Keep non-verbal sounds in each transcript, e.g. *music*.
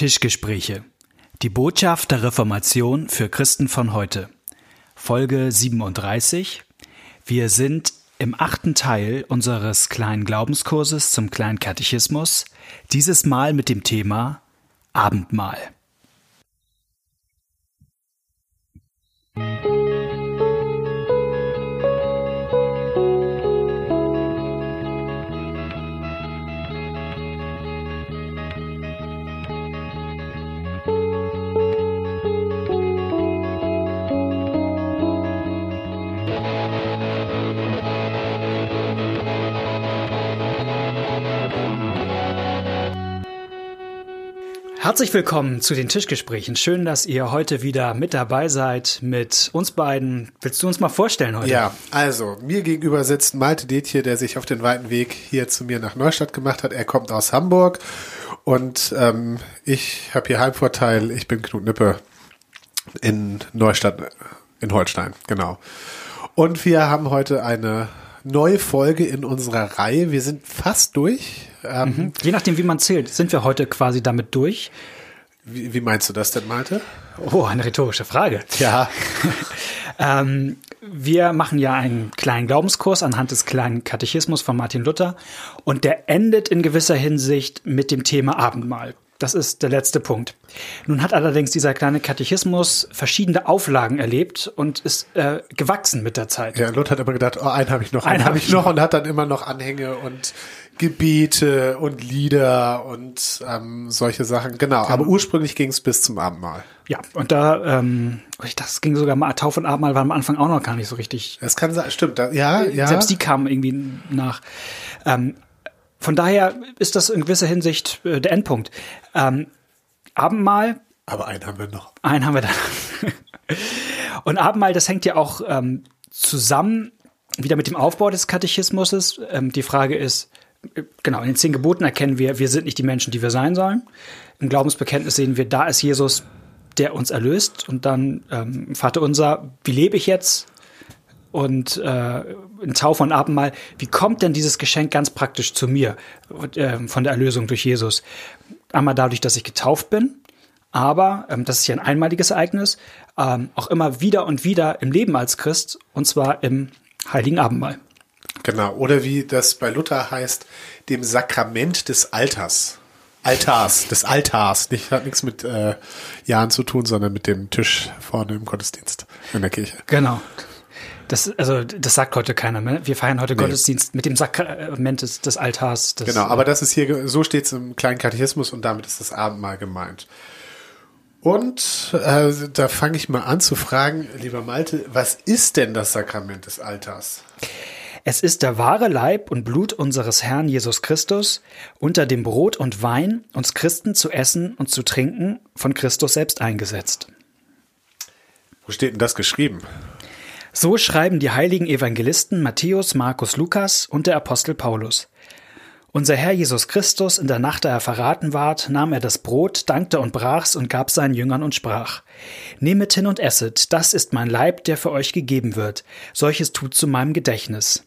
Tischgespräche. Die Botschaft der Reformation für Christen von heute. Folge 37. Wir sind im achten Teil unseres kleinen Glaubenskurses zum kleinen Katechismus, dieses Mal mit dem Thema Abendmahl. Herzlich willkommen zu den Tischgesprächen. Schön, dass ihr heute wieder mit dabei seid mit uns beiden. Willst du uns mal vorstellen heute? Ja, also mir gegenüber sitzt Malte Detje, der sich auf den weiten Weg hier zu mir nach Neustadt gemacht hat. Er kommt aus Hamburg und ähm, ich habe hier Heimvorteil. Ich bin Knut Nippe in Neustadt in Holstein, genau. Und wir haben heute eine neue Folge in unserer Reihe. Wir sind fast durch. Ähm, mhm. Je nachdem, wie man zählt, sind wir heute quasi damit durch. Wie, wie meinst du das denn, Malte? Oh, eine rhetorische Frage. Ja. *laughs* ähm, wir machen ja einen kleinen Glaubenskurs anhand des kleinen Katechismus von Martin Luther und der endet in gewisser Hinsicht mit dem Thema Abendmahl. Das ist der letzte Punkt. Nun hat allerdings dieser kleine Katechismus verschiedene Auflagen erlebt und ist äh, gewachsen mit der Zeit. Ja, Luther hat immer gedacht, oh, einen habe ich noch, einen, einen habe ich noch und hat dann immer noch Anhänge und Gebete und Lieder und ähm, solche Sachen. Genau, aber genau. ursprünglich ging es bis zum Abendmahl. Ja, und da, ähm, das ging sogar mal, Tauf und Abendmahl war am Anfang auch noch gar nicht so richtig. Das kann sein, stimmt, ja, ja. Selbst die kamen irgendwie nach. Ähm, von daher ist das in gewisser Hinsicht äh, der Endpunkt. Ähm, Abendmahl. Aber einen haben wir noch. Einen haben wir dann. *laughs* und Abendmahl, das hängt ja auch ähm, zusammen wieder mit dem Aufbau des Katechismus. Ähm, die Frage ist, äh, genau, in den zehn Geboten erkennen wir, wir sind nicht die Menschen, die wir sein sollen. Im Glaubensbekenntnis sehen wir, da ist Jesus, der uns erlöst. Und dann ähm, Vater unser, wie lebe ich jetzt? und äh, in Taufe und Abendmahl, wie kommt denn dieses Geschenk ganz praktisch zu mir äh, von der Erlösung durch Jesus? Einmal dadurch, dass ich getauft bin, aber ähm, das ist ja ein einmaliges Ereignis, ähm, auch immer wieder und wieder im Leben als Christ, und zwar im Heiligen Abendmahl. Genau, oder wie das bei Luther heißt, dem Sakrament des Alters. Altars, des Altars. Nicht, hat nichts mit äh, Jahren zu tun, sondern mit dem Tisch vorne im Gottesdienst in der Kirche. Genau. Das, also, das sagt heute keiner mehr. Wir feiern heute nee. Gottesdienst mit dem Sakrament des, des Altars. Des, genau, aber das ist hier, so steht es im kleinen Katechismus und damit ist das Abendmahl gemeint. Und äh, da fange ich mal an zu fragen, lieber Malte, was ist denn das Sakrament des Altars? Es ist der wahre Leib und Blut unseres Herrn Jesus Christus, unter dem Brot und Wein uns Christen zu essen und zu trinken, von Christus selbst eingesetzt. Wo steht denn das geschrieben? So schreiben die heiligen Evangelisten Matthäus, Markus, Lukas und der Apostel Paulus. Unser Herr Jesus Christus, in der Nacht, da er verraten ward, nahm er das Brot, dankte und brach's und gab seinen Jüngern und sprach, Nehmet hin und esset, das ist mein Leib, der für euch gegeben wird, solches tut zu meinem Gedächtnis.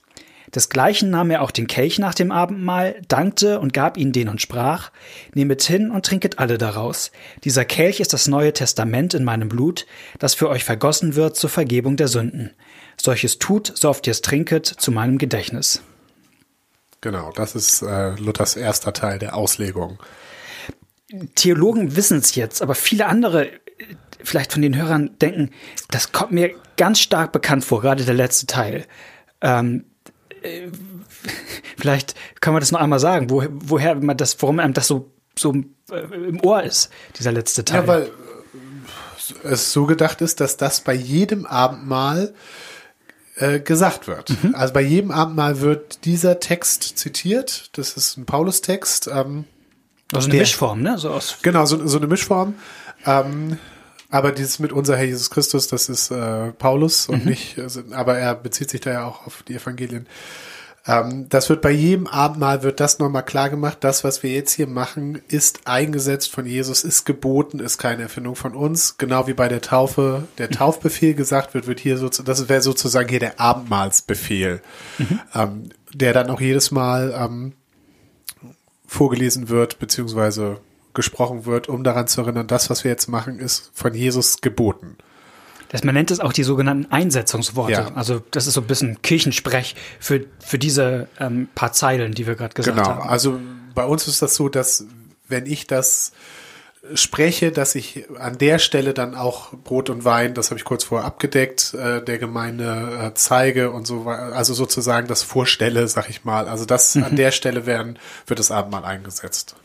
Desgleichen nahm er auch den Kelch nach dem Abendmahl, dankte und gab ihn den und sprach, Nehmet hin und trinket alle daraus. Dieser Kelch ist das neue Testament in meinem Blut, das für euch vergossen wird zur Vergebung der Sünden. Solches tut, so oft ihr es trinket, zu meinem Gedächtnis. Genau, das ist äh, Luthers erster Teil der Auslegung. Theologen wissen es jetzt, aber viele andere, vielleicht von den Hörern, denken, das kommt mir ganz stark bekannt vor, gerade der letzte Teil. Ähm, äh, vielleicht können wir das noch einmal sagen, wo, woher man das, warum einem das so, so äh, im Ohr ist, dieser letzte Teil. Ja, weil es so gedacht ist, dass das bei jedem Abendmahl äh, gesagt wird. Mhm. Also bei jedem Abendmahl wird dieser Text zitiert. Das ist ein Paulus-Text. Ähm, also eine der, Mischform, ne? So aus genau, so, so eine Mischform. Ähm, aber dieses mit unser Herr Jesus Christus, das ist äh, Paulus und mhm. nicht, also, aber er bezieht sich da ja auch auf die Evangelien. Ähm, das wird bei jedem Abendmahl wird das nochmal klar gemacht. Das, was wir jetzt hier machen, ist eingesetzt von Jesus, ist geboten, ist keine Erfindung von uns. Genau wie bei der Taufe der Taufbefehl gesagt wird, wird hier so, das wäre sozusagen hier der Abendmahlsbefehl, mhm. ähm, der dann auch jedes Mal ähm, vorgelesen wird, beziehungsweise gesprochen wird, um daran zu erinnern, das, was wir jetzt machen, ist von Jesus geboten. Das, man nennt es auch die sogenannten Einsetzungsworte. Ja. Also das ist so ein bisschen Kirchensprech für, für diese ähm, paar Zeilen, die wir gerade gesagt Genau, haben. also bei uns ist das so, dass wenn ich das spreche, dass ich an der Stelle dann auch Brot und Wein, das habe ich kurz vorher abgedeckt, äh, der Gemeinde äh, zeige und so weiter, also sozusagen das vorstelle, sag ich mal. Also das an der Stelle werden, wird das Abendmahl eingesetzt.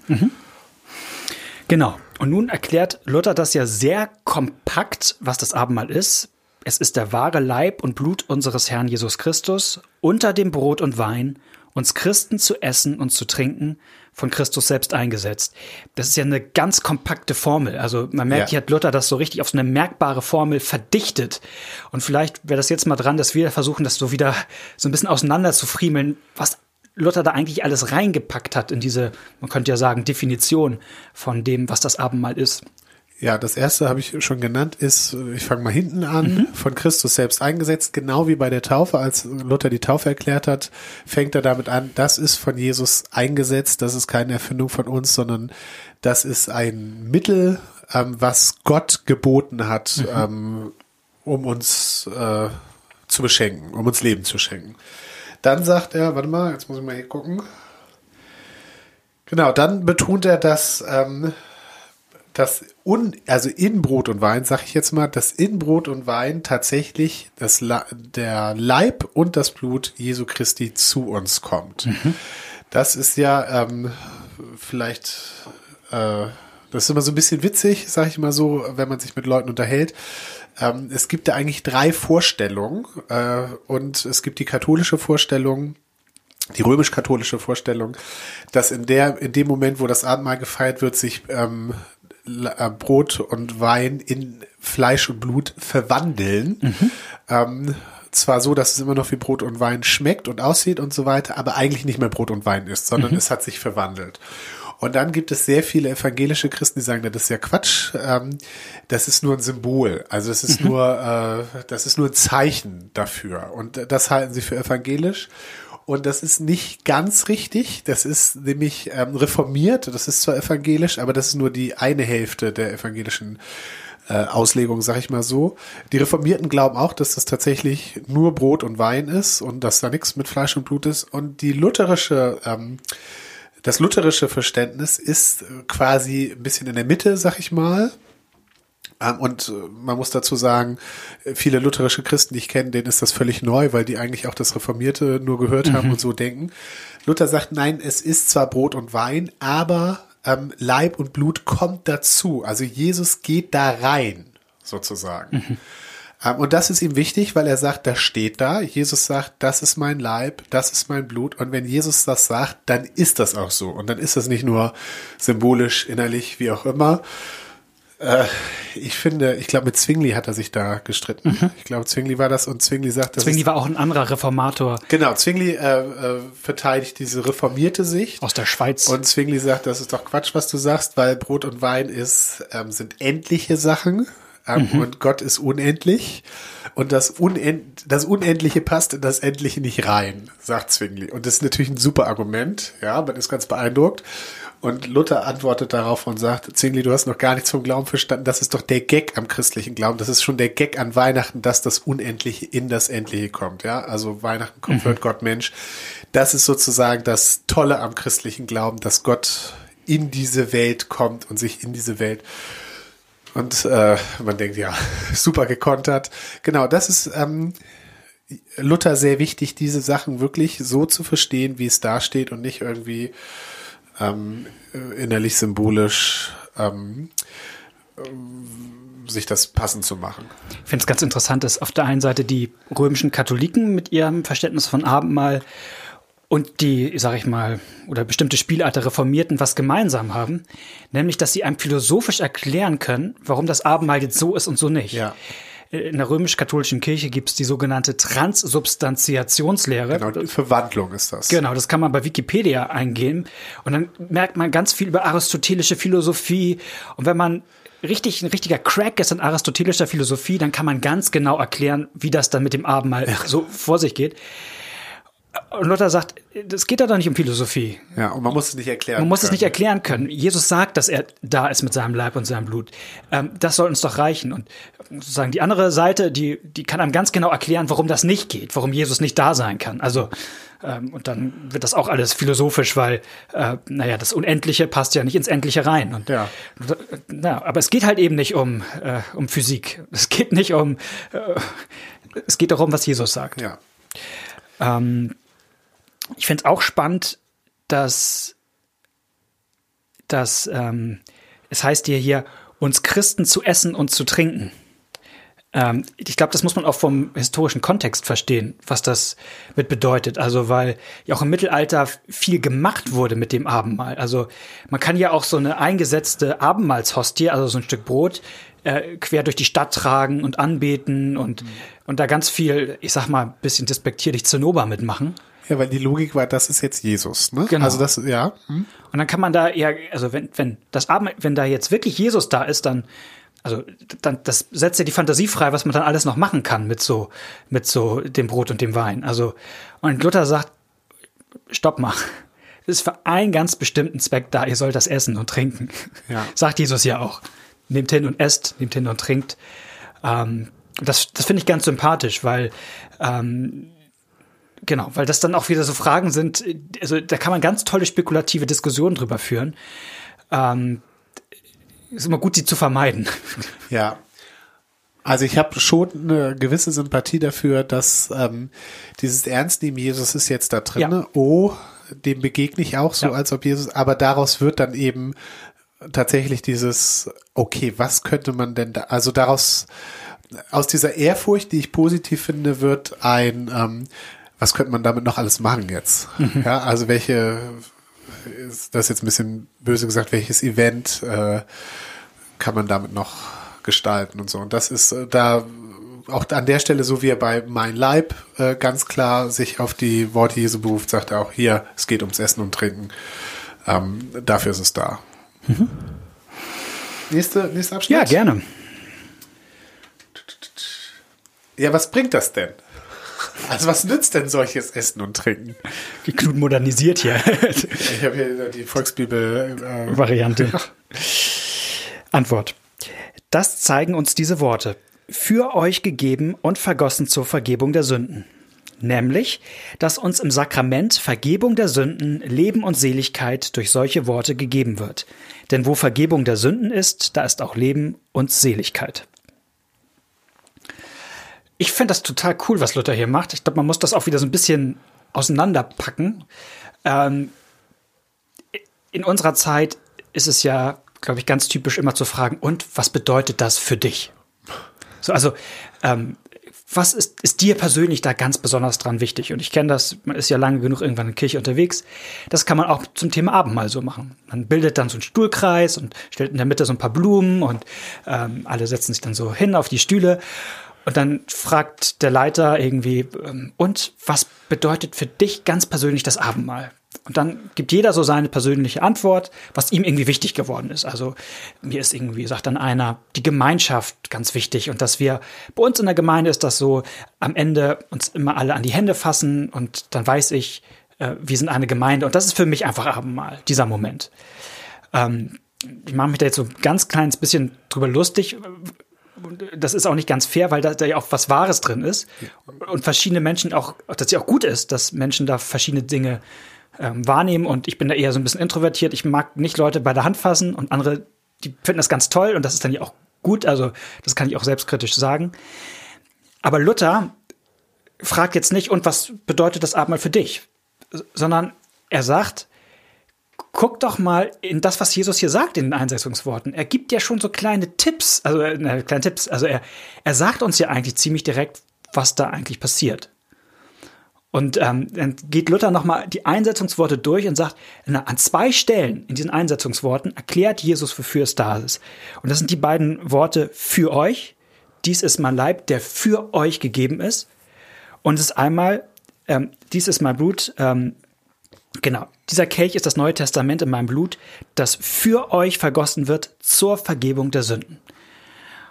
Genau. Und nun erklärt Luther das ja sehr kompakt, was das Abendmahl ist. Es ist der wahre Leib und Blut unseres Herrn Jesus Christus unter dem Brot und Wein, uns Christen zu essen und zu trinken, von Christus selbst eingesetzt. Das ist ja eine ganz kompakte Formel. Also man merkt, Ja. hier hat Luther das so richtig auf so eine merkbare Formel verdichtet. Und vielleicht wäre das jetzt mal dran, dass wir versuchen, das so wieder so ein bisschen auseinander zu friemeln, was Luther da eigentlich alles reingepackt hat in diese, man könnte ja sagen, Definition von dem, was das Abendmahl ist. Ja, das erste habe ich schon genannt, ist, ich fange mal hinten an, Mhm. von Christus selbst eingesetzt, genau wie bei der Taufe, als Luther die Taufe erklärt hat, fängt er damit an, das ist von Jesus eingesetzt, das ist keine Erfindung von uns, sondern das ist ein Mittel, ähm, was Gott geboten hat, Mhm. ähm, um uns äh, zu beschenken, um uns Leben zu schenken. Dann sagt er, warte mal, jetzt muss ich mal hier gucken. Genau, dann betont er, dass ähm, das un, also in Brot und Wein, sag ich jetzt mal, dass in Brot und Wein tatsächlich das, der Leib und das Blut Jesu Christi zu uns kommt. Das ist ja ähm, vielleicht, äh, das ist immer so ein bisschen witzig, sag ich mal so, wenn man sich mit Leuten unterhält. Ähm, es gibt da eigentlich drei Vorstellungen äh, und es gibt die katholische Vorstellung, die römisch-katholische Vorstellung, dass in der, in dem Moment, wo das Abendmahl gefeiert wird, sich ähm, äh, Brot und Wein in Fleisch und Blut verwandeln. Ähm, zwar so, dass es immer noch wie Brot und Wein schmeckt und aussieht und so weiter, aber eigentlich nicht mehr Brot und Wein ist, sondern es hat sich verwandelt. Und dann gibt es sehr viele evangelische Christen, die sagen, das ist ja Quatsch, ähm, das ist nur ein Symbol, also es ist nur, äh, das ist nur ein Zeichen dafür. Und das halten sie für evangelisch. Und das ist nicht ganz richtig. Das ist nämlich ähm, reformiert. Das ist zwar evangelisch, aber das ist nur die eine Hälfte der evangelischen äh, Auslegung, sag ich mal so. Die Reformierten glauben auch, dass das tatsächlich nur Brot und Wein ist und dass da nichts mit Fleisch und Blut ist. Und die lutherische, ähm, das lutherische Verständnis ist äh, quasi ein bisschen in der Mitte, sag ich mal. Ähm, Und äh, man muss dazu sagen, äh, viele lutherische Christen, die ich kenne, denen ist das völlig neu, weil die eigentlich auch das Reformierte nur gehört haben und so denken. Luther sagt, nein, es ist zwar Brot und Wein, aber ähm, Leib und Blut kommt dazu. Also Jesus geht da rein, sozusagen. Ähm, und das ist ihm wichtig, weil er sagt, das steht da. Jesus sagt, das ist mein Leib, das ist mein Blut. Und wenn Jesus das sagt, dann ist das auch so. Und dann ist das nicht nur symbolisch, innerlich, wie auch immer. Äh, ich finde, ich glaube, mit Zwingli hat er sich da gestritten. Ich glaube, Zwingli war das und Zwingli sagt, das Zwingli war auch ein anderer Reformator genau, Zwingli äh, äh, verteidigt diese reformierte Sicht. aus der Schweiz. Und Zwingli sagt, das ist doch Quatsch, was du sagst, weil Brot und Wein ist, ähm, sind endliche Sachen ähm, und Gott ist unendlich. Und das, Unend das Unendliche passt in das Endliche nicht rein, sagt Zwingli. Und das ist natürlich ein super Argument. Ja, man ist ganz beeindruckt. Und Luther antwortet darauf und sagt, Zwingli, du hast noch gar nichts vom Glauben verstanden. Das ist doch der Gag am christlichen Glauben. Das ist schon der Gag an Weihnachten, dass das Unendliche in das Endliche kommt. Ja, also Weihnachten kommt, wird Gott Mensch. Das ist sozusagen das Tolle am christlichen Glauben, dass Gott in diese Welt kommt und sich in diese Welt und äh, man denkt, ja, *laughs* super gekontert. Genau, das ist ähm, Luther sehr wichtig, diese Sachen wirklich so zu verstehen, wie es da steht und nicht irgendwie ähm, äh, innerlich symbolisch ähm, äh, sich das passend zu machen. Ich finde es ganz interessant, dass auf der einen Seite die römischen Katholiken mit ihrem Verständnis von Abendmahl und die, sag ich mal, oder bestimmte Spielart der Reformierten was gemeinsam haben, nämlich, dass sie einem philosophisch erklären können, warum das Abendmahl jetzt so ist und so nicht. Ja. In der römisch-katholischen Kirche gibt es die sogenannte Transsubstantiationslehre. Genau, die Verwandlung ist das. Genau, das kann man bei Wikipedia eingeben und dann merkt man ganz viel über aristotelische Philosophie und wenn man richtig ein richtiger Crack ist in aristotelischer Philosophie, dann kann man ganz genau erklären, wie das dann mit dem Abendmahl so vor sich geht. Und Luther sagt, das geht doch nicht um Philosophie. Ja, und man muss es nicht erklären. Man muss können. es nicht erklären können. Jesus sagt, dass er da ist mit seinem Leib und seinem Blut. Ähm, das soll uns doch reichen. Und sozusagen die andere Seite, die, die kann einem ganz genau erklären, warum das nicht geht, warum Jesus nicht da sein kann. Also, ähm, und dann wird das auch alles philosophisch, weil, äh, naja, das Unendliche passt ja nicht ins Endliche rein. Und, Ja. na, aber es geht halt eben nicht um, äh, um Physik. Es geht nicht um, äh, es geht darum, was Jesus sagt. Ja. Ähm, ich finde es auch spannend, dass, dass ähm, es heißt hier hier, uns Christen zu essen und zu trinken. Ähm, ich glaube, das muss man auch vom historischen Kontext verstehen, was das mit bedeutet. Also, weil ja auch im Mittelalter viel gemacht wurde mit dem Abendmahl. Also, man kann ja auch so eine eingesetzte Abendmahlshostie, also so ein Stück Brot, äh, quer durch die Stadt tragen und anbeten und, und da ganz viel, ich sag mal, ein bisschen despektierlich Zinnober mitmachen. Ja, weil die Logik war, das ist jetzt Jesus, ne? Genau. Also das, ja. Hm? Und dann kann man da eher, also wenn, wenn das Abend, wenn da jetzt wirklich Jesus da ist, dann, also dann, das setzt ja die Fantasie frei, was man dann alles noch machen kann mit so, mit so dem Brot und dem Wein. Also, und Luther sagt, stopp mal. Es ist für einen ganz bestimmten Zweck da, ihr sollt das essen und trinken. Ja. Sagt Jesus ja auch. Nehmt hin und esst, nehmt hin und trinkt. Ähm, das das finde ich ganz sympathisch, weil ähm, Genau, weil das dann auch wieder so Fragen sind, also da kann man ganz tolle spekulative Diskussionen drüber führen. Ähm, ist immer gut, sie zu vermeiden. *laughs* Ja. Also ich habe schon eine gewisse Sympathie dafür, dass ähm, dieses Ernstnehmen Jesus ist jetzt da drin. Ja. Oh, dem begegne ich auch so, Ja. als ob Jesus, aber daraus wird dann eben tatsächlich dieses, okay, was könnte man denn da, also daraus, aus dieser Ehrfurcht, die ich positiv finde, wird ein, ähm, was könnte man damit noch alles machen jetzt? Ja, also welche, ist das jetzt ein bisschen böse gesagt, welches Event äh, kann man damit noch gestalten und so. Und das ist äh, da auch an der Stelle, so wie er bei Mein Leib äh, ganz klar sich auf die Worte Jesu beruft, sagt er auch hier, es geht ums Essen und Trinken. Ähm, dafür ist es da. Nächste, nächster Abschnitt? Ja, gerne. Ja, was bringt das denn? Also was nützt denn solches Essen und Trinken? Die Knut modernisiert hier. Ich habe hier die Volksbibel. Äh, Variante. Antwort. Das zeigen uns diese Worte. Für euch gegeben und vergossen zur Vergebung der Sünden. Nämlich, dass uns im Sakrament Vergebung der Sünden, Leben und Seligkeit durch solche Worte gegeben wird. Denn wo Vergebung der Sünden ist, da ist auch Leben und Seligkeit. Ich finde das total cool, was Luther hier macht. Ich glaube, man muss das auch wieder so ein bisschen auseinanderpacken. Ähm, in unserer Zeit ist es ja, glaube ich, ganz typisch immer zu fragen, und was bedeutet das für dich? So, also, ähm, was ist, ist dir persönlich da ganz besonders dran wichtig? Und ich kenne das, man ist ja lange genug irgendwann in der Kirche unterwegs. Das kann man auch zum Thema Abendmahl so machen. Man bildet dann so einen Stuhlkreis und stellt in der Mitte so ein paar Blumen und ähm, alle setzen sich dann so hin auf die Stühle. Und dann fragt der Leiter irgendwie, ähm, und was bedeutet für dich ganz persönlich das Abendmahl? Und dann gibt jeder so seine persönliche Antwort, was ihm irgendwie wichtig geworden ist. Also mir ist irgendwie, sagt dann einer, die Gemeinschaft ganz wichtig und dass wir, bei uns in der Gemeinde ist das so, am Ende uns immer alle an die Hände fassen und dann weiß ich, äh, wir sind eine Gemeinde und das ist für mich einfach Abendmahl, dieser Moment. Ähm, ich mache mich da jetzt so ein ganz kleines bisschen drüber lustig, das ist auch nicht ganz fair, weil da, da ja auch was Wahres drin ist und verschiedene Menschen auch, dass ja auch gut ist, dass Menschen da verschiedene Dinge ähm, wahrnehmen und ich bin da eher so ein bisschen introvertiert. Ich mag nicht Leute bei der Hand fassen und andere, die finden das ganz toll und das ist dann ja auch gut, also das kann ich auch selbstkritisch sagen. Aber Luther fragt jetzt nicht, und was bedeutet das Abendmahl für dich? Sondern er sagt, guck doch mal in das, was Jesus hier sagt in den Einsetzungsworten. Er gibt ja schon so kleine Tipps, also äh, kleine Tipps, also er, er sagt uns ja eigentlich ziemlich direkt, was da eigentlich passiert. Und ähm, dann geht Luther nochmal die Einsetzungsworte durch und sagt, na, an zwei Stellen in diesen Einsetzungsworten erklärt Jesus, wofür es da ist. Und das sind die beiden Worte für euch. Dies ist mein Leib, der für euch gegeben ist. Und es ist einmal, ähm, dies ist mein Blut, ähm, genau, dieser Kelch ist das Neue Testament in meinem Blut, das für euch vergossen wird zur Vergebung der Sünden.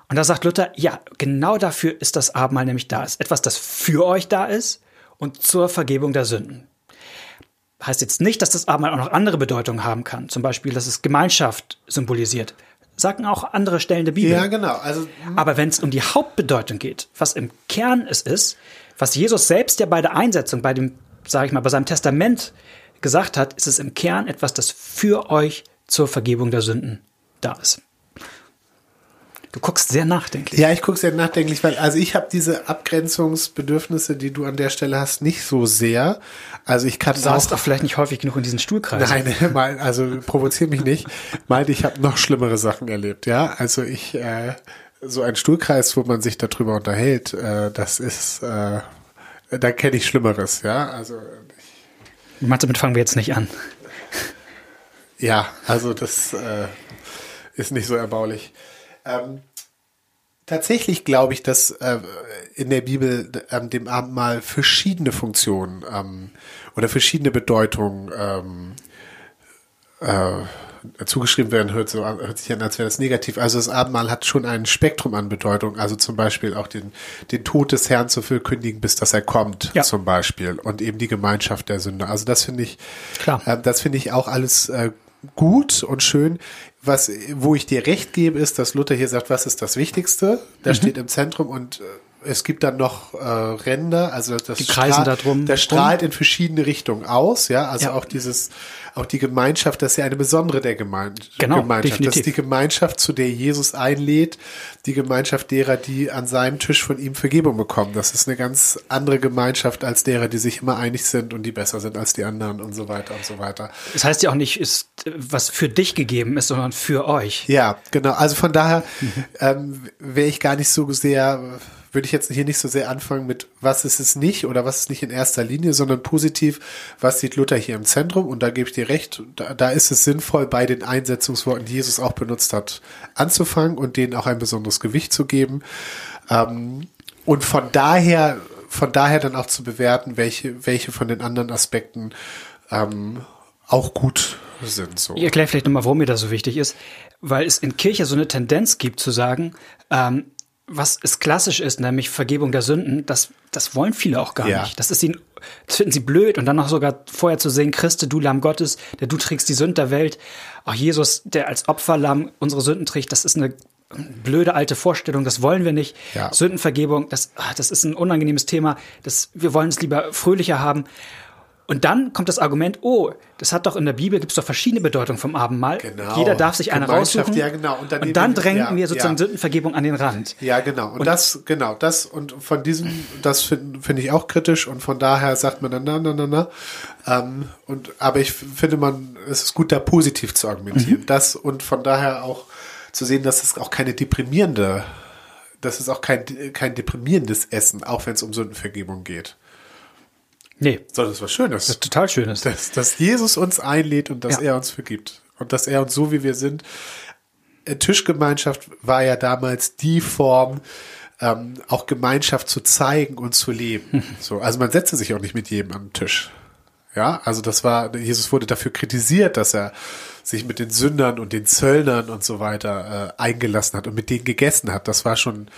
Und da sagt Luther, ja, genau dafür ist das Abendmahl nämlich da. Es ist etwas, das für euch da ist und zur Vergebung der Sünden. Heißt jetzt nicht, dass das Abendmahl auch noch andere Bedeutungen haben kann. Zum Beispiel, dass es Gemeinschaft symbolisiert. Sagen auch andere Stellen der Bibel. Ja, genau. Also, Aber wenn es um die Hauptbedeutung geht, was im Kern es ist, was Jesus selbst ja bei der Einsetzung, bei dem, sage ich mal, bei seinem Testament gesagt hat, ist es im Kern etwas, das für euch zur Vergebung der Sünden da ist. Du guckst sehr nachdenklich. Ja, ich gucke sehr nachdenklich, weil also ich habe diese Abgrenzungsbedürfnisse, die du an der Stelle hast, nicht so sehr. Also ich kann Du saßt auch vielleicht nicht häufig genug in diesen Stuhlkreisen. Nein, *laughs* mal, also provoziere mich nicht. Meinte, ich habe noch schlimmere Sachen erlebt, ja. Also ich, äh, so ein Stuhlkreis, wo man sich darüber unterhält, äh, das ist, äh, da kenne ich Schlimmeres, ja. Also Meinst damit fangen wir jetzt nicht an. ja, also das äh, ist nicht so erbaulich. Ähm, tatsächlich glaube ich, dass äh, in der Bibel ähm, dem Abendmahl verschiedene Funktionen ähm, oder verschiedene Bedeutungen ähm, äh, zugeschrieben werden, hört, so, hört sich an, als wäre das negativ. Also das Abendmahl hat schon ein Spektrum an Bedeutung. Also zum Beispiel auch den, den Tod des Herrn zu verkündigen, bis dass er kommt, Ja. zum Beispiel. Und eben die Gemeinschaft der Sünder. Also das finde ich, Klar. äh, das finde ich auch alles äh, gut und schön. Was, wo ich dir recht gebe, ist, dass Luther hier sagt, was ist das Wichtigste? Mhm. Das steht im Zentrum und äh, es gibt dann noch äh, Ränder, also das Die kreisen da drum- das strahlt in verschiedene Richtungen aus, ja, also Ja. auch dieses, auch die Gemeinschaft, das ist ja eine besondere der Gemein Genau, Gemeinschaft. Das definitiv. ist die Gemeinschaft, zu der Jesus einlädt, die Gemeinschaft derer, die an seinem Tisch von ihm Vergebung bekommen. Das ist eine ganz andere Gemeinschaft als derer, die sich immer einig sind und die besser sind als die anderen und so weiter und so weiter. Das heißt ja auch nicht, ist, was für dich gegeben ist, sondern für euch. Ja, genau. Also von daher ähm, wäre ich gar nicht so sehr, würde ich jetzt hier nicht so sehr anfangen mit, was ist es nicht oder was ist nicht in erster Linie, sondern positiv, was sieht Luther hier im Zentrum? Und da gebe ich dir recht, da, da ist es sinnvoll, bei den Einsetzungsworten, die Jesus auch benutzt hat, anzufangen und denen auch ein besonderes Gewicht zu geben. Ähm, und von daher, von daher dann auch zu bewerten, welche, welche von den anderen Aspekten ähm, auch gut sind. So. Ich erkläre vielleicht nochmal, warum mir das so wichtig ist, weil es in Kirche so eine Tendenz gibt zu sagen, ähm, was es klassisch ist, nämlich Vergebung der Sünden, das, das wollen viele auch gar Ja. nicht. Das ist ihnen, das finden sie blöd und dann noch sogar vorher zu sehen, Christe, du Lamm Gottes, der du trägst die Sünden der Welt. Auch Jesus, der als Opferlamm unsere Sünden trägt, das ist eine blöde alte Vorstellung, das wollen wir nicht. Ja. Sündenvergebung, das, ah, das ist ein unangenehmes Thema, das, wir wollen es lieber fröhlicher haben. Und dann kommt das Argument, oh, das hat doch in der Bibel, gibt es doch verschiedene Bedeutungen vom Abendmahl. Genau. Jeder darf sich eine raussuchen. ja, genau. Und dann Und dann drängen ja, wir sozusagen ja. Sündenvergebung an den Rand. Ja, genau. Und, das, genau, das und von diesem, das finde find ich auch kritisch und von daher sagt man dann, na, na, na, na. Ähm, und, aber ich finde man, es ist gut, da positiv zu argumentieren. Das und von daher auch zu sehen, dass es auch keine deprimierende, das ist auch kein, kein deprimierendes Essen, auch wenn es um Sündenvergebung geht. Nee, Sondern es was Schönes. das total schön ist. dass, dass Jesus uns einlädt und dass Ja. er uns vergibt. Und dass er uns so wie wir sind. Äh, Tischgemeinschaft war ja damals die Form, ähm, auch Gemeinschaft zu zeigen und zu leben. *laughs* So, also man setzte sich auch nicht mit jedem am Tisch. Ja, also das war, Jesus wurde dafür kritisiert, dass er sich mit den Sündern und den Zöllnern und so weiter äh, eingelassen hat und mit denen gegessen hat. Das war schon,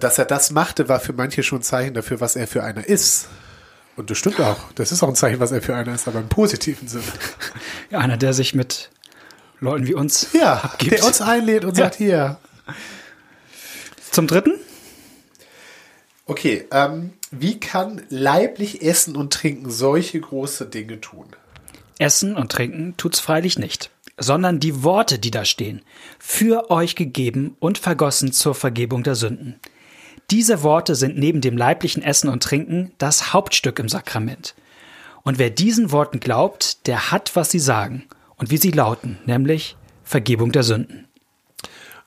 dass er das machte, war für manche schon ein Zeichen dafür, was er für einer ist. Und das stimmt auch. Das ist auch ein Zeichen, was er für einer ist, aber im positiven Sinne. *laughs* Ja, einer, der sich mit Leuten wie uns Ja, abgibt. der uns einlädt und Ja. sagt, hier. Zum dritten? Okay, ähm, wie kann leiblich Essen und Trinken solche große Dinge tun? Essen und Trinken tut's freilich nicht, sondern die Worte, die da stehen, für euch gegeben und vergossen zur Vergebung der Sünden. Diese Worte sind neben dem leiblichen Essen und Trinken das Hauptstück im Sakrament. Und wer diesen Worten glaubt, der hat, was sie sagen und wie sie lauten, nämlich Vergebung der Sünden.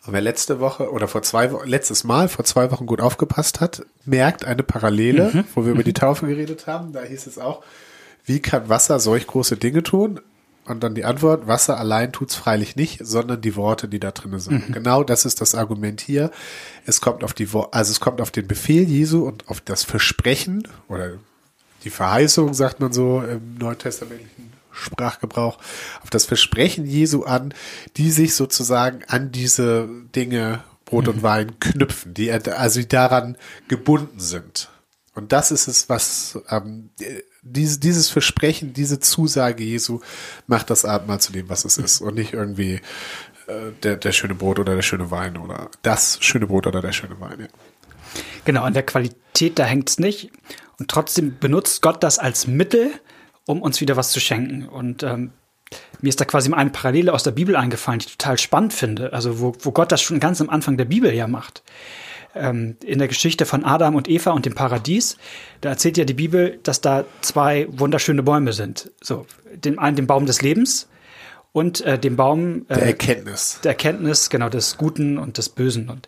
Und wer letzte Woche oder vor zwei Wochen, letztes Mal vor zwei Wochen gut aufgepasst hat, merkt eine Parallele, wo wir über die *laughs* Taufe geredet haben. Da hieß es auch, wie kann Wasser solch große Dinge tun? Und dann die Antwort, Wasser allein tut's freilich nicht, sondern die Worte, die da drin sind. Genau das ist das Argument hier. Es kommt auf die, Wo- also es kommt auf den Befehl Jesu und auf das Versprechen oder die Verheißung, sagt man so im neutestamentlichen Sprachgebrauch, auf das Versprechen Jesu an, die sich sozusagen an diese Dinge Brot und Wein knüpfen, die also die daran gebunden sind. Und das ist es, was ähm, diese, dieses Versprechen, diese Zusage Jesu macht das Abendmahl zu dem, was es ist. Und nicht irgendwie äh, der, der schöne Brot oder der schöne Wein oder das schöne Brot oder der schöne Wein. Ja. Genau, an der Qualität, da hängt es nicht. Und trotzdem benutzt Gott das als Mittel, um uns wieder was zu schenken. Und ähm, mir ist da quasi eine Parallele aus der Bibel eingefallen, die ich total spannend finde. Also wo, wo Gott das schon ganz am Anfang der Bibel ja macht. Ähm, in der Geschichte von Adam und Eva und dem Paradies, da erzählt ja die Bibel, dass da zwei wunderschöne Bäume sind. So, den einen den Baum des Lebens und äh, dem Baum äh, der Erkenntnis. Der Erkenntnis, genau, des Guten und des Bösen. Und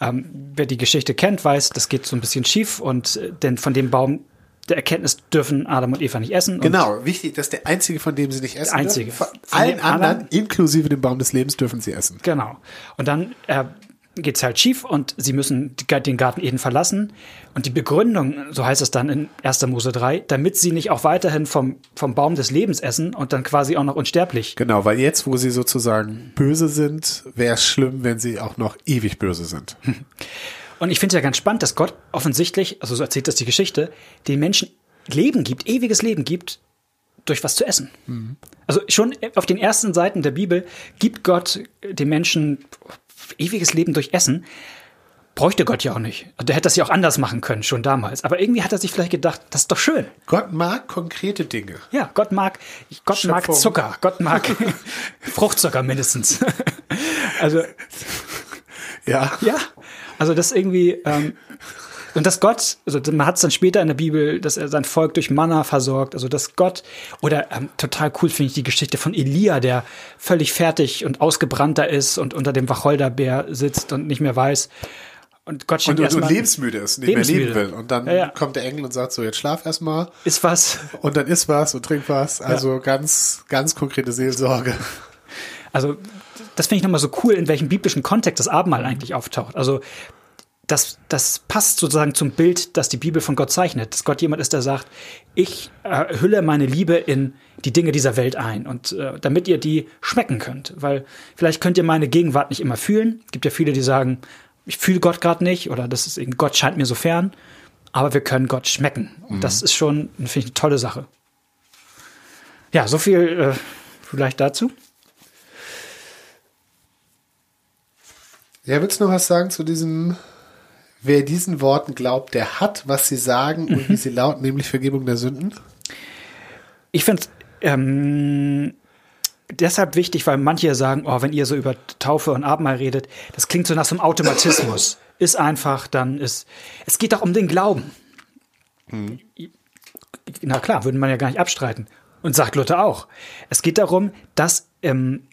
ähm, wer die Geschichte kennt, weiß, das geht so ein bisschen schief und äh, denn von dem Baum der Erkenntnis dürfen Adam und Eva nicht essen. Genau, wichtig, das ist der einzige, von dem sie nicht essen. Der einzige. Von allen anderen, anderen, inklusive dem Baum des Lebens, dürfen sie essen. Genau. Und dann äh, geht es halt schief und sie müssen den Garten Eden verlassen. Und die Begründung, so heißt es dann in 1. Mose 3, damit sie nicht auch weiterhin vom, vom Baum des Lebens essen und dann quasi auch noch unsterblich. Genau, weil jetzt, wo sie sozusagen böse sind, wäre es schlimm, wenn sie auch noch ewig böse sind. *laughs* Und ich finde es ja ganz spannend, dass Gott offensichtlich, also so erzählt das die Geschichte, den Menschen Leben gibt, ewiges Leben gibt, durch was zu essen. Mhm. Also schon auf den ersten Seiten der Bibel gibt Gott den Menschen ewiges Leben durch Essen. Bräuchte Gott ja auch nicht. Der hätte das ja auch anders machen können, schon damals. Aber irgendwie hat er sich vielleicht gedacht, das ist doch schön. Gott mag konkrete Dinge. Ja, Gott mag, Gott Schöpfung. mag Zucker. Gott mag *laughs* Fruchtzucker mindestens. *laughs* also. Ja. Ja. Also das irgendwie, ähm, und dass Gott, also man hat es dann später in der Bibel, dass er sein Volk durch Manna versorgt, also dass Gott, oder ähm, total cool finde ich die Geschichte von Elia, der völlig fertig und ausgebrannter ist und unter dem Wacholderbeer sitzt und nicht mehr weiß. Und Gott schenkt und, und, und lebensmüde ist, nicht lebensmüde. mehr leben will. Und dann ja, ja. kommt der Engel und sagt so, jetzt schlaf erstmal. Ist was. Und dann isst was und trink was. Also ja. ganz, ganz konkrete Seelsorge. Also das finde ich nochmal so cool, in welchem biblischen Kontext das Abendmahl eigentlich auftaucht. Also das, das passt sozusagen zum Bild, das die Bibel von Gott zeichnet. Dass Gott jemand ist, der sagt, ich äh, hülle meine Liebe in die Dinge dieser Welt ein und äh, damit ihr die schmecken könnt. Weil vielleicht könnt ihr meine Gegenwart nicht immer fühlen. Es gibt ja viele, die sagen, ich fühle Gott gerade nicht oder das ist eben, Gott scheint mir so fern. Aber wir können Gott schmecken. Und mhm. das ist schon, finde ich, eine tolle Sache. Ja, so viel äh, vielleicht dazu. Ja, willst du noch was sagen zu diesem, wer diesen Worten glaubt, der hat, was sie sagen und wie sie lauten, nämlich Vergebung der Sünden? Ich finde es ähm, deshalb wichtig, weil manche sagen, oh, wenn ihr so über Taufe und Abendmahl redet, das klingt so nach so einem Automatismus. *coughs* ist einfach, dann ist, es geht doch um den Glauben. Mhm. Na klar, würde man ja gar nicht abstreiten. Und sagt Luther auch. Es geht darum, dass ähm,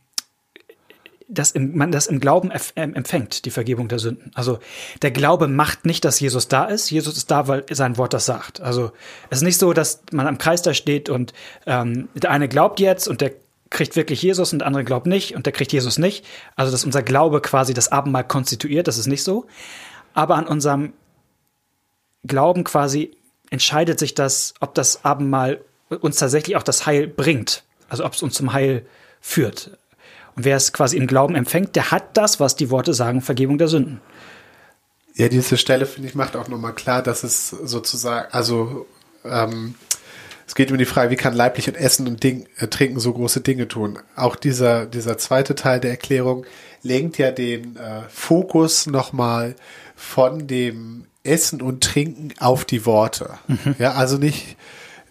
das im, man das im Glauben ähm, empfängt, die Vergebung der Sünden. Also der Glaube macht nicht, dass Jesus da ist. Jesus ist da, weil sein Wort das sagt. Also es ist nicht so, dass man am Kreis da steht und ähm, der eine glaubt jetzt und der kriegt wirklich Jesus und der andere glaubt nicht und der kriegt Jesus nicht. Also dass unser Glaube quasi das Abendmahl konstituiert, das ist nicht so. Aber an unserem Glauben quasi entscheidet sich das, ob das Abendmahl uns tatsächlich auch das Heil bringt. Also ob es uns zum Heil führt. Wer es quasi im Glauben empfängt, der hat das, was die Worte sagen, Vergebung der Sünden. Ja, diese Stelle, finde ich, macht auch nochmal klar, dass es sozusagen, also ähm, es geht um die Frage, wie kann leiblich und Essen und Ding, äh, Trinken so große Dinge tun. Auch dieser, dieser zweite Teil der Erklärung lenkt ja den äh, Fokus nochmal von dem Essen und Trinken auf die Worte. Mhm. Ja, also nicht,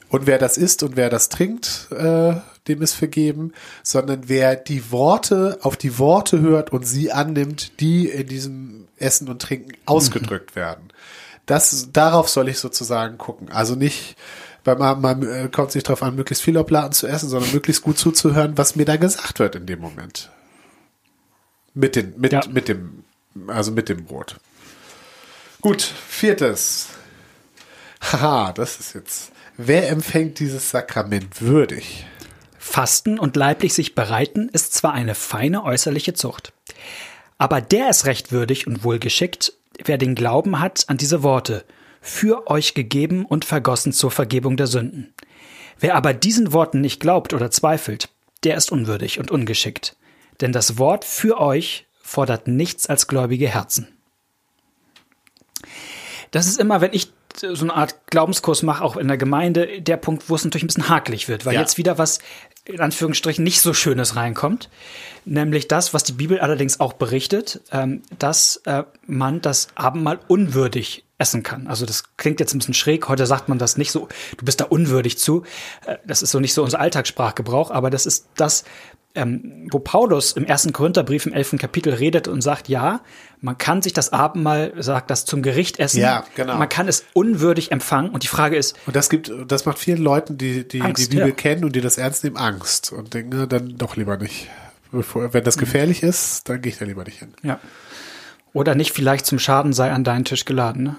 und wer das isst und wer das trinkt, äh, dem ist vergeben, sondern wer die Worte auf die Worte hört und sie annimmt, die in diesem Essen und Trinken ausgedrückt mhm. werden. Das, darauf soll ich sozusagen gucken. Also nicht, weil man, man äh, kommt sich darauf an, möglichst viel Obladen zu essen, sondern möglichst gut zuzuhören, was mir da gesagt wird in dem Moment. Mit den, mit, ja. mit dem, also mit dem Brot. Gut, viertes. Haha, das ist jetzt Wer empfängt dieses Sakrament würdig? Fasten und leiblich sich bereiten ist zwar eine feine äußerliche Zucht, aber der ist recht würdig und wohlgeschickt, wer den Glauben hat an diese Worte, für euch gegeben und vergossen zur Vergebung der Sünden. Wer aber diesen Worten nicht glaubt oder zweifelt, der ist unwürdig und ungeschickt, denn das Wort für euch fordert nichts als gläubige Herzen. Das ist immer, wenn ich so eine Art Glaubenskurs mache, auch in der Gemeinde, der Punkt, wo es natürlich ein bisschen hakelig wird, weil Ja. jetzt wieder was in Anführungsstrichen nicht so Schönes reinkommt. Nämlich das, was die Bibel allerdings auch berichtet, ähm, dass äh, man das Abendmahl unwürdig essen kann. Also das klingt jetzt ein bisschen schräg. Heute sagt man das nicht so, du bist da unwürdig zu. Äh, das ist so nicht so unser Alltagssprachgebrauch, aber das ist das, ähm, wo Paulus im ersten Korintherbrief im elften Kapitel redet und sagt, ja, man kann sich das Abendmahl, sagt das zum Gericht essen. Ja, genau. Man kann es unwürdig empfangen. Und die Frage ist, Und das gibt, das macht vielen Leuten, die die, Angst, die Bibel ja. kennen und die das ernst nehmen, Angst und denken, na, dann doch lieber nicht. Bevor, wenn das gefährlich ist, dann gehe ich da lieber nicht hin. ja. Oder nicht vielleicht zum Schaden sei an deinen Tisch geladen. Ne?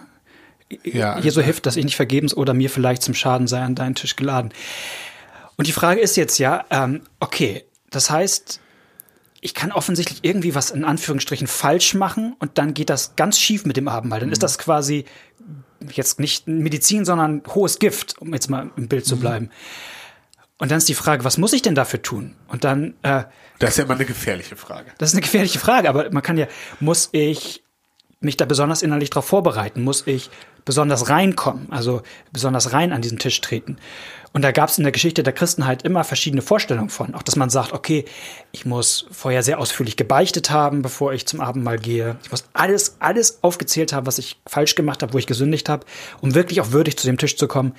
Ja, Jesu hilft, dass ich nicht vergebens oder mir vielleicht zum Schaden sei an deinen Tisch geladen. Und die Frage ist jetzt ja, ähm, okay, das heißt, ich kann offensichtlich irgendwie was in Anführungsstrichen falsch machen und dann geht das ganz schief mit dem Abendmahl. Dann ist das quasi jetzt nicht Medizin, sondern hohes Gift, um jetzt mal im Bild zu bleiben. Und dann ist die Frage, was muss ich denn dafür tun? Und dann äh, das ist ja immer eine gefährliche Frage. das ist eine gefährliche Frage, aber man kann ja, muss ich mich da besonders innerlich darauf vorbereiten? Muss ich besonders reinkommen, also besonders rein an diesen Tisch treten? Und da gab es in der Geschichte der Christenheit immer verschiedene Vorstellungen von. Auch dass man sagt, okay, ich muss vorher sehr ausführlich gebeichtet haben, bevor ich zum Abendmahl gehe. Ich muss alles, alles aufgezählt haben, was ich falsch gemacht habe, wo ich gesündigt habe, um wirklich auch würdig zu dem Tisch zu kommen.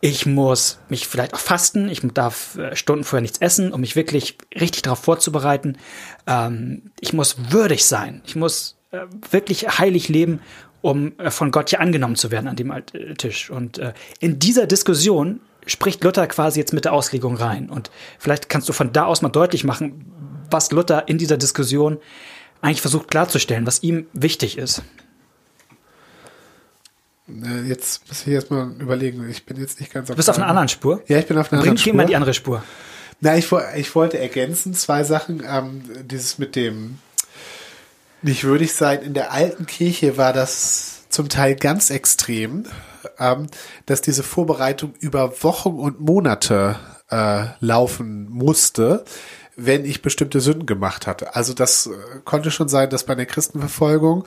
Ich muss mich vielleicht auch fasten. Ich darf äh, Stunden vorher nichts essen, um mich wirklich richtig darauf vorzubereiten. Ähm, ich muss würdig sein. Ich muss äh, wirklich heilig leben, um äh, von Gott hier angenommen zu werden an dem äh, Tisch. Und äh, in dieser Diskussion spricht Luther quasi jetzt mit der Auslegung rein. Und vielleicht kannst du von da aus mal deutlich machen, was Luther in dieser Diskussion eigentlich versucht klarzustellen, was ihm wichtig ist. Jetzt muss ich erstmal überlegen. Ich bin jetzt nicht ganz Du bist auf einer anderen Spur. Ja, ich bin auf einer Bring anderen geh mal Spur. die andere Spur. Na, ich, ich wollte ergänzen zwei Sachen. Ähm, dieses mit dem nicht würdig sein. In der alten Kirche war das zum Teil ganz extrem, ähm, dass diese Vorbereitung über Wochen und Monate äh, laufen musste, wenn ich bestimmte Sünden gemacht hatte. Also das äh, konnte schon sein, dass bei der Christenverfolgung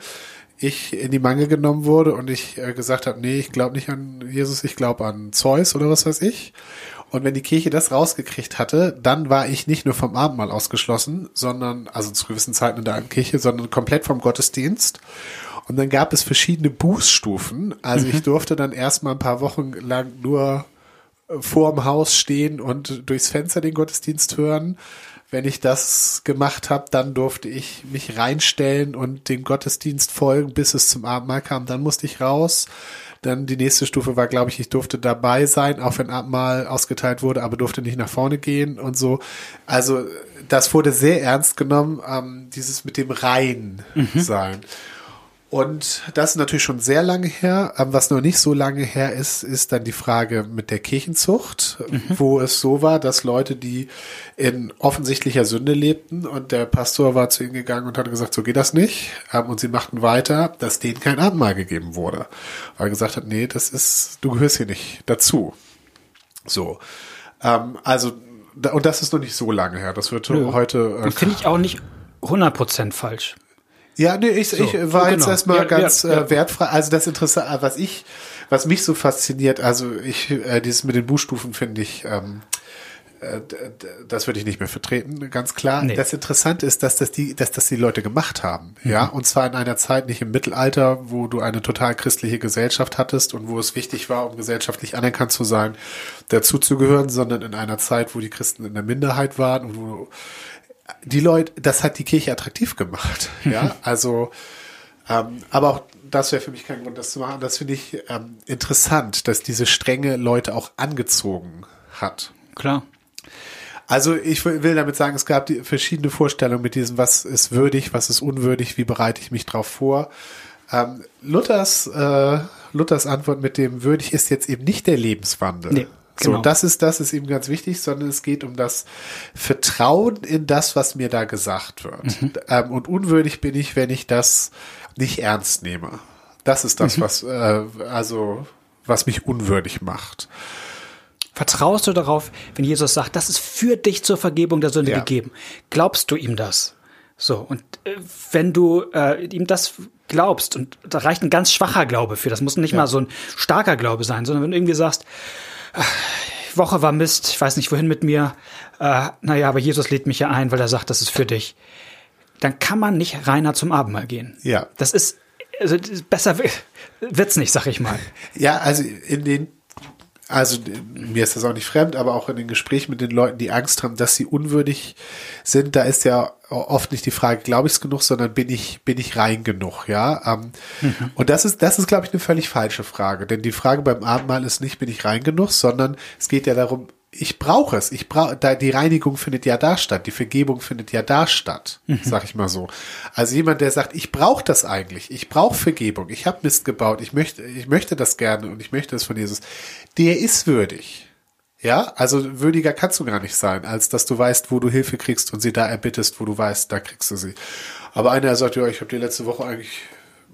ich in die Mangel genommen wurde und ich äh, gesagt habe, nee, ich glaube nicht an Jesus, ich glaube an Zeus oder was weiß ich. Und wenn die Kirche das rausgekriegt hatte, dann war ich nicht nur vom Abendmahl ausgeschlossen, sondern, also zu gewissen Zeiten in der alten Kirche, sondern komplett vom Gottesdienst. Und dann gab es verschiedene Bußstufen. Also ich durfte dann erstmal ein paar Wochen lang nur äh, vorm Haus stehen und durchs Fenster den Gottesdienst hören. Wenn ich das gemacht habe, dann durfte ich mich reinstellen und dem Gottesdienst folgen, bis es zum Abendmahl kam. Dann musste ich raus. Dann die nächste Stufe war, glaube ich, ich durfte dabei sein, auch wenn Abendmahl ausgeteilt wurde, aber durfte nicht nach vorne gehen und so. Also das wurde sehr ernst genommen, ähm, dieses mit dem Rein sein. Und das ist natürlich schon sehr lange her. Ähm, Was noch nicht so lange her ist, ist dann die Frage mit der Kirchenzucht, wo es so war, dass Leute, die in offensichtlicher Sünde lebten und der Pastor war zu ihnen gegangen und hat gesagt, so geht das nicht. Ähm, Und sie machten weiter, dass denen kein Abendmahl gegeben wurde. Weil er gesagt hat, nee, das ist, du gehörst hier nicht dazu. So. Ähm, Also, und das ist noch nicht so lange her. Das wird heute. äh, finde ich auch nicht 100% falsch. Ja, nee, ich, ich So, war so jetzt genau. erstmal Ja, ganz ja, ja. Äh, wertfrei. Also das Interessante, was ich, was mich so fasziniert, also ich, äh, dieses mit den Buchstufen finde ich, ähm, äh, das würde ich nicht mehr vertreten, ganz klar. Nee. Das Interessante ist, dass das die, dass das die Leute gemacht haben, Mhm. ja, und zwar in einer Zeit nicht im Mittelalter, wo du eine total christliche Gesellschaft hattest und wo es wichtig war, um gesellschaftlich anerkannt zu sein, dazuzugehören, sondern in einer Zeit, wo die Christen in der Minderheit waren und wo die Leute, das hat die Kirche attraktiv gemacht, *laughs* ja, also ähm, aber auch das wäre für mich kein Grund, das zu machen. Das finde ich ähm, interessant, dass diese strenge Leute auch angezogen hat. Klar. Also ich will damit sagen, es gab die verschiedene Vorstellungen mit diesem, was ist würdig, was ist unwürdig, wie bereite ich mich drauf vor. Ähm, Luthers, äh, Luthers Antwort mit dem würdig ist jetzt eben nicht der Lebenswandel. Nee, genau. So, das ist, das ist eben ganz wichtig, sondern es geht um das Vertrauen in das, was mir da gesagt wird. Mhm. Ähm, und unwürdig bin ich, wenn ich das nicht ernst nehme. Das ist Mhm. das, was, äh, also, was mich unwürdig macht. Vertraust du darauf, wenn Jesus sagt, das ist für dich zur Vergebung der Sünde Ja. gegeben? Glaubst du ihm das? So, und äh, wenn du äh, ihm das glaubst, und da reicht ein ganz schwacher Glaube für, das muss nicht ja. mal so ein starker Glaube sein, sondern wenn du irgendwie sagst, Woche war Mist, ich weiß nicht wohin mit mir, äh, naja, aber Jesus lädt mich ja ein, weil er sagt, das ist für dich, dann kann man nicht reiner zum Abendmahl gehen. Ja. Das ist, also besser wird's nicht, sag ich mal. *laughs* Ja, also in den also mir ist das auch nicht fremd, aber auch in den Gesprächen mit den Leuten, die Angst haben, dass sie unwürdig sind, da ist ja oft nicht die Frage, glaube ich es genug, sondern bin ich, bin ich rein genug, ja. Ähm, mhm. Und das ist, das ist, glaube ich, eine völlig falsche Frage. Denn die Frage beim Abendmahl ist nicht, bin ich rein genug, sondern es geht ja darum, ich brauche es. Ich brauche, da die Reinigung findet ja da statt, die Vergebung findet ja da statt, mhm. sag ich mal so. Also jemand, der sagt, ich brauche das eigentlich, ich brauche Vergebung, ich habe Mist gebaut, ich möchte, ich möchte das gerne und ich möchte es von Jesus, der ist würdig. Ja, also würdiger kannst du gar nicht sein, als dass du weißt, wo du Hilfe kriegst und sie da erbittest, wo du weißt, da kriegst du sie. Aber einer sagt, ja, ich habe die letzte Woche eigentlich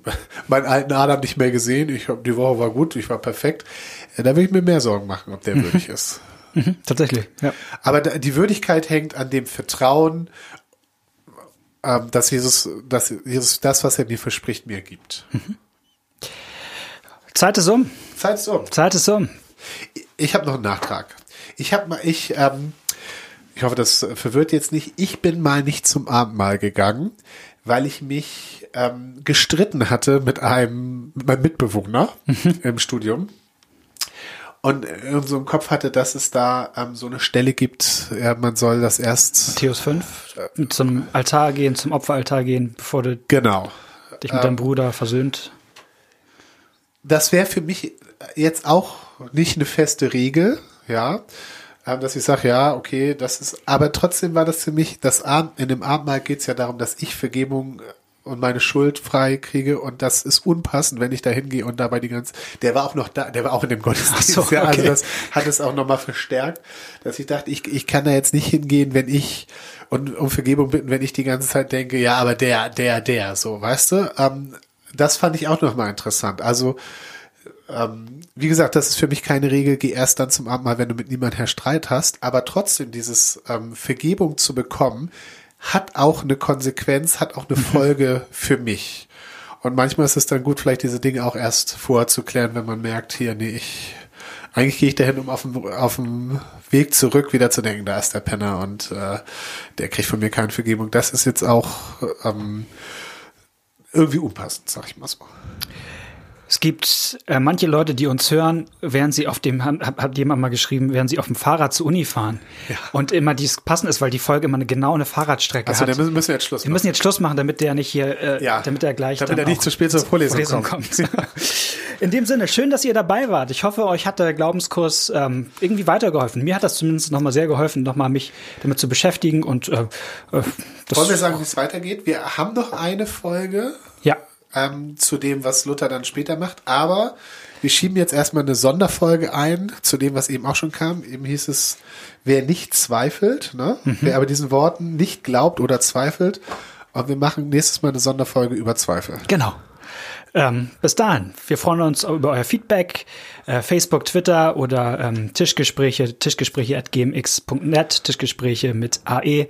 *laughs* meinen alten Adam nicht mehr gesehen, ich hab, die Woche war gut, ich war perfekt. Da will ich mir mehr Sorgen machen, ob der würdig ist. *laughs* Mhm, tatsächlich, ja. Aber die Würdigkeit hängt an dem Vertrauen, ähm, dass Jesus, dass Jesus das, was er mir verspricht, mir gibt. Mhm. Zeit ist um. Zeit ist um. Zeit ist um. Ich habe noch einen Nachtrag. Ich habe mal, ich, ähm, ich hoffe, das verwirrt jetzt nicht. Ich bin mal nicht zum Abendmahl gegangen, weil ich mich ähm, gestritten hatte mit einem, mit meinem Mitbewohner mhm. im Studium und in so im Kopf hatte, dass es da ähm, so eine Stelle gibt, ja, man soll das erst Matthäus 5 äh, zum Altar gehen, zum Opferaltar gehen, bevor du genau. dich mit ähm, deinem Bruder versöhnt. Das wäre für mich jetzt auch nicht eine feste Regel, ja, ähm, dass ich sage, ja, okay, das ist, aber trotzdem war das für mich, das Abend, in dem Abendmahl geht es ja darum, dass ich Vergebung und meine Schuld frei kriege und das ist unpassend, wenn ich da hingehe und dabei die ganze, der war auch noch da, der war auch in dem Gottesdienst, so, okay. ja, also das hat es auch nochmal verstärkt, dass ich dachte, ich, ich kann da jetzt nicht hingehen, wenn ich und um Vergebung bitten, wenn ich die ganze Zeit denke, ja, aber der, der, der, so, weißt du, ähm, das fand ich auch nochmal interessant, also ähm, wie gesagt, das ist für mich keine Regel, geh erst dann zum Abendmahl, wenn du mit niemandem Streit hast, aber trotzdem dieses ähm, Vergebung zu bekommen, hat auch eine Konsequenz, hat auch eine Folge für mich. Und manchmal ist es dann gut, vielleicht diese Dinge auch erst vorzuklären, wenn man merkt, hier, nee, ich, eigentlich gehe ich dahin, um auf dem, auf dem Weg zurück wieder zu denken, da ist der Penner und äh, der kriegt von mir keine Vergebung. Das ist jetzt auch ähm, irgendwie unpassend, sag ich mal so. Es gibt äh, manche Leute, die uns hören, während sie auf dem, hat, hat jemand mal geschrieben, während sie auf dem Fahrrad zur Uni fahren. Ja. Und immer dies passend ist, weil die Folge immer eine genau eine Fahrradstrecke also, hat. Also, dann müssen wir jetzt Schluss machen. Wir müssen jetzt Schluss machen, damit der nicht hier, äh, ja. damit er gleich. Damit er nicht zu spät zur Vorlesung, Vorlesung kommt. kommt. In dem Sinne, schön, dass ihr dabei wart. Ich hoffe, euch hat der Glaubenskurs ähm, irgendwie weitergeholfen. Mir hat das zumindest nochmal sehr geholfen, nochmal mich damit zu beschäftigen und äh, äh, Wollen wir sagen, wie es weitergeht? Wir haben noch eine Folge. Ähm, zu dem, was Luther dann später macht. Aber wir schieben jetzt erstmal eine Sonderfolge ein zu dem, was eben auch schon kam. Eben hieß es, wer nicht zweifelt, ne? Mhm. wer aber diesen Worten nicht glaubt oder zweifelt. Und wir machen nächstes Mal eine Sonderfolge über Zweifel. Genau. Ähm, bis dahin, wir freuen uns über euer Feedback, äh, Facebook, Twitter oder ähm, Tischgespräche, tischgespräche at gmx.net, Tischgespräche mit AE.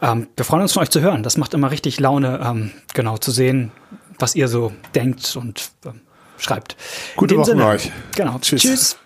Ähm, wir freuen uns von euch zu hören. Das macht immer richtig Laune, ähm, genau zu sehen, was ihr so denkt und äh, schreibt. Gute Woche Sinne, euch. Genau. Tschüss. Tschüss.